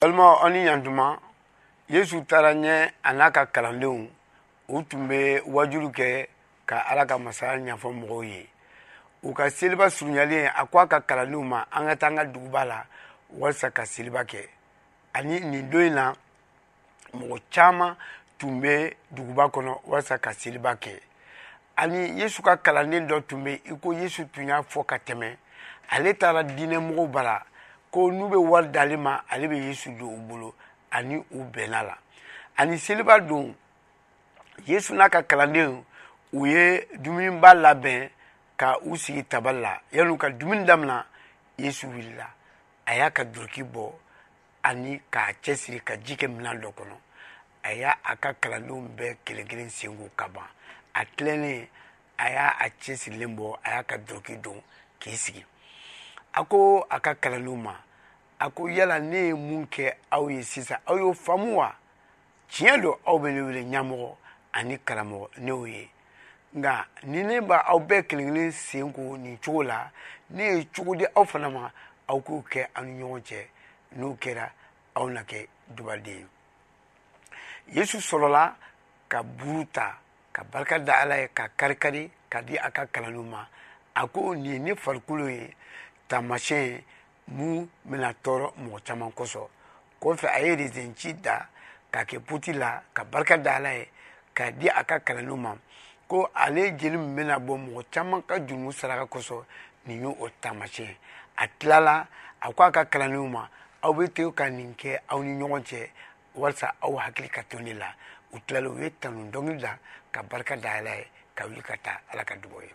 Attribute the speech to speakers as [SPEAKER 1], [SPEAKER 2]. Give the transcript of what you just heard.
[SPEAKER 1] balimaw aw ni ɲantuma yesu taara ɲɛ a n'a ka kalandenw u tun bɛ wajulu kɛ ka ala ka masaya ɲɛfɔ mɔgɔw ye u ka seliba surunyalen a ko a ka kalandenw ma an ka taa an ka duguba la walasa ka seliba kɛ ani nin don in na mɔgɔ caman tun bɛ duguba kɔnɔ walasa ka seliba kɛ ani yesu ka kalanden dɔ tun bɛ i ko yesu tun y'a fɔ ka tɛmɛ ale taara diinɛmɔgɔw bara ko n'u bɛ wari d'ale ma ale bɛ yesu don u bolo ani u bɛnna la ani seliba don yesu n'a ka kalandenw u ye dumuniba labɛn ka u sigi tabali la yanni u ka dumuni damina yesu wulila a y'a ka duloki bɔ ani k'a cɛsiri ka ji kɛ minan dɔ kɔnɔ a y'a a ka kalandenw bɛɛ kelen kelen senko ka ban a tilennen a y'a a cɛsirilen bɔ a y'a ka dɔki don k'i sigi a ko a ka kalandenw ma a ko yala ne ye mun kɛ aw ye sisan aw y'o faamu wa tiɲɛ don aw bɛ ne wele ɲamɔgɔ ani karamɔgɔ ne'o ye nka ni ne b' aw bɛɛ kelen kelen sen ko nin cogo la ne ye cogo di aw fana ma aw k'u kɛ aw ni ɲɔgɔn cɛ n'o kɛra aw na kɛ dubaden ye yesu sɔrɔla ka buru ta ka barika da ala ye ka karikari ka di a ka kalanniw ma a ko nin ye ne farikolo ye taamasiyɛn ye mun bɛna tɔɔrɔ mɔgɔ caman kosɔn kɔfɛ a ye rezenci da ka kɛ poti la ka barika da ala ye k'a di a ka kalanniw ma ko ale jeli min bɛna bɔ mɔgɔ caman ka jurumu saraka kosɔn nin y'o o taamasiyɛn a tilala a ko a ka kalanniw ma aw bɛ to ka nin kɛ aw ni ɲɔgɔn cɛ walisa aw hakili ka to ne la u tilala u ye tanu dɔnkili da ka barika da ala ye ka wuli ka taa ala ka dugawu ye